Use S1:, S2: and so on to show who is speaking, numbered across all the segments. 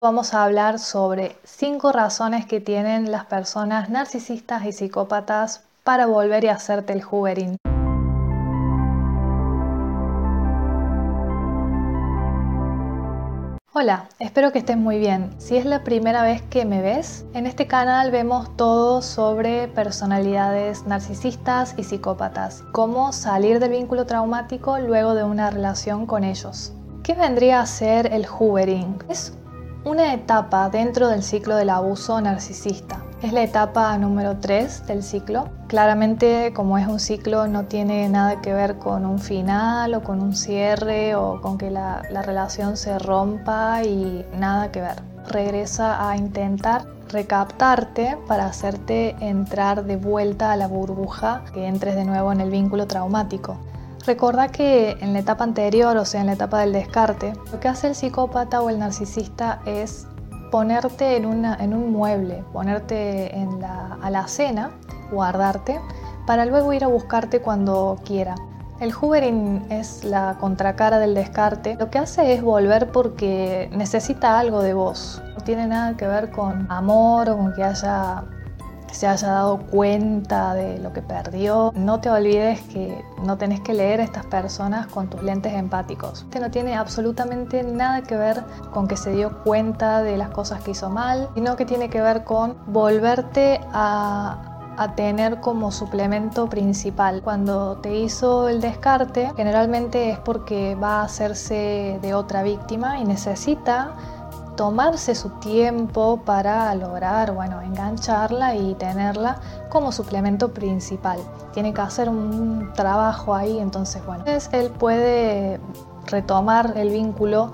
S1: Vamos a hablar sobre cinco razones que tienen las personas narcisistas y psicópatas para volver y hacerte el hoovering. Hola, espero que estés muy bien. Si es la primera vez que me ves, en este canal vemos todo sobre personalidades narcisistas y psicópatas, cómo salir del vínculo traumático luego de una relación con ellos. ¿Qué vendría a ser el hoovering? Una etapa dentro del ciclo del abuso narcisista. Es la etapa número 3 del ciclo. Claramente como es un ciclo no tiene nada que ver con un final o con un cierre o con que la, la relación se rompa y nada que ver. Regresa a intentar recaptarte para hacerte entrar de vuelta a la burbuja, que entres de nuevo en el vínculo traumático. Recuerda que en la etapa anterior, o sea, en la etapa del descarte, lo que hace el psicópata o el narcisista es ponerte en, un mueble, ponerte en la alacena, guardarte, para luego ir a buscarte cuando quiera. El hoovering es la contracara del descarte. Lo que hace es volver porque necesita algo de vos. No tiene nada que ver con amor o con que haya se haya dado cuenta de lo que perdió. No te olvides que no tenés que leer a estas personas con tus lentes empáticos. Este no tiene absolutamente nada que ver con que se dio cuenta de las cosas que hizo mal, sino que tiene que ver con volverte a a tener como suplemento principal. Cuando te hizo el descarte, generalmente es porque va a hacerse de otra víctima y necesita tomarse su tiempo para lograr, bueno, engancharla y tenerla como suplemento principal. Tiene que hacer un trabajo ahí, entonces, bueno, entonces él puede retomar el vínculo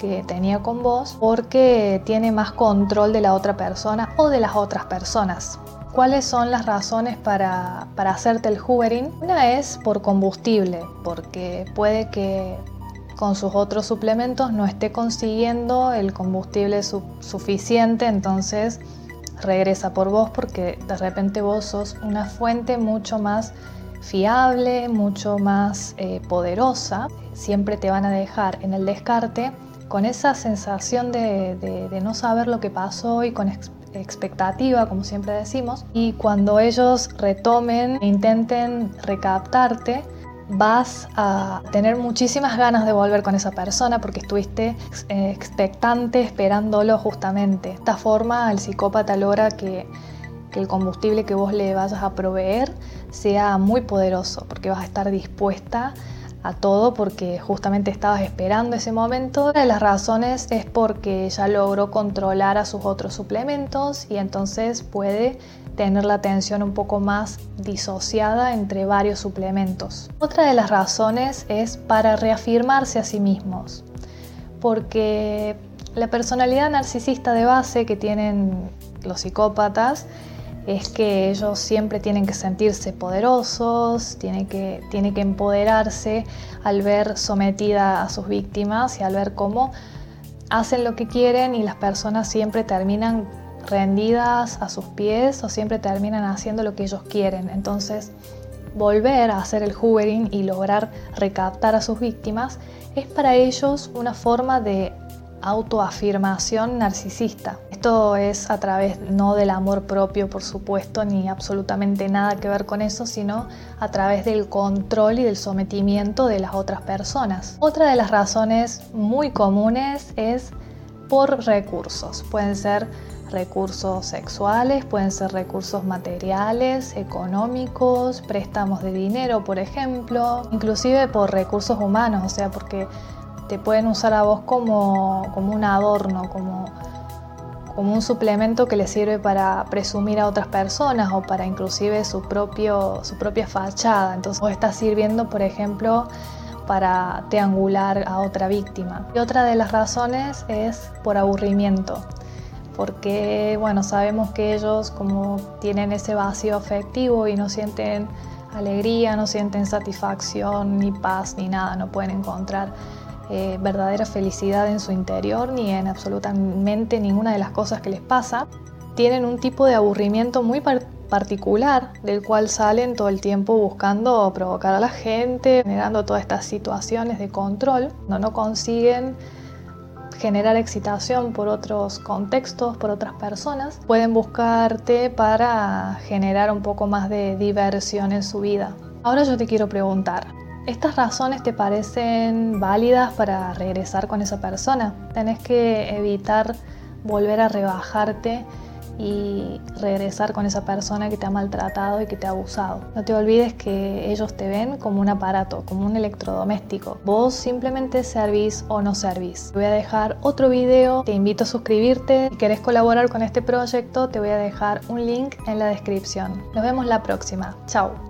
S1: que tenía con vos porque tiene más control de la otra persona o de las otras personas. ¿Cuáles son las razones para, para hacerte el hoovering? Una es por combustible, porque puede que con sus otros suplementos no esté consiguiendo el combustible suficiente, entonces regresa por vos porque de repente vos sos una fuente mucho más fiable, mucho más eh, poderosa. Siempre te van a dejar en el descarte con esa sensación de, no saber lo que pasó y con expectativa, como siempre decimos. Y cuando ellos retomen e intenten recaptarte, vas a tener muchísimas ganas de volver con esa persona porque estuviste eh, expectante esperándolo justamente. De esta forma el psicópata logra que, el combustible que vos le vayas a proveer sea muy poderoso porque vas a estar dispuesta todo porque justamente estabas esperando ese momento. Una de las razones es porque ya logró controlar a sus otros suplementos y entonces puede tener la atención un poco más disociada entre varios suplementos. Otra de las razones es para reafirmarse a sí mismos, porque la personalidad narcisista de base que tienen los psicópatas es que ellos siempre tienen que sentirse poderosos, tienen que, que empoderarse al ver sometida a sus víctimas y al ver cómo hacen lo que quieren y las personas siempre terminan rendidas a sus pies o siempre terminan haciendo lo que ellos quieren. Entonces, volver a hacer el hoovering y lograr recaptar a sus víctimas es para ellos una forma de autoafirmación narcisista. Esto es a través no del amor propio, por supuesto, ni absolutamente nada que ver con eso, sino a través del control y del sometimiento de las otras personas. Otra de las razones muy comunes es por recursos. Pueden ser recursos sexuales, pueden ser recursos materiales, económicos, préstamos de dinero, por ejemplo, inclusive por recursos humanos, o sea, porque te pueden usar a vos como, un adorno, como, como un suplemento que les sirve para presumir a otras personas o para inclusive su, propio, su propia fachada. Entonces vos estás sirviendo, por ejemplo, para triangular a otra víctima. Y otra de las razones es por aburrimiento, porque bueno, sabemos que ellos como tienen ese vacío afectivo y no sienten alegría, no sienten satisfacción, ni paz, ni nada, no pueden encontrar eh, verdadera felicidad en su interior ni en absolutamente ninguna de las cosas que les pasa, tienen un tipo de aburrimiento muy particular del cual salen todo el tiempo buscando provocar a la gente, generando todas estas situaciones de control, no, no consiguen generar excitación por otros contextos, por otras personas, pueden buscarte para generar un poco más de diversión en su vida. Ahora yo te quiero preguntar, ¿Estas razones te parecen válidas para regresar con esa persona? Tenés que evitar volver a rebajarte y regresar con esa persona que te ha maltratado y que te ha abusado. No te olvides que ellos te ven como un aparato, como un electrodoméstico. Vos simplemente servís o no servís. Te voy a dejar otro video, te invito a suscribirte. Si querés colaborar con este proyecto, te voy a dejar un link en la descripción. Nos vemos la próxima. Chao.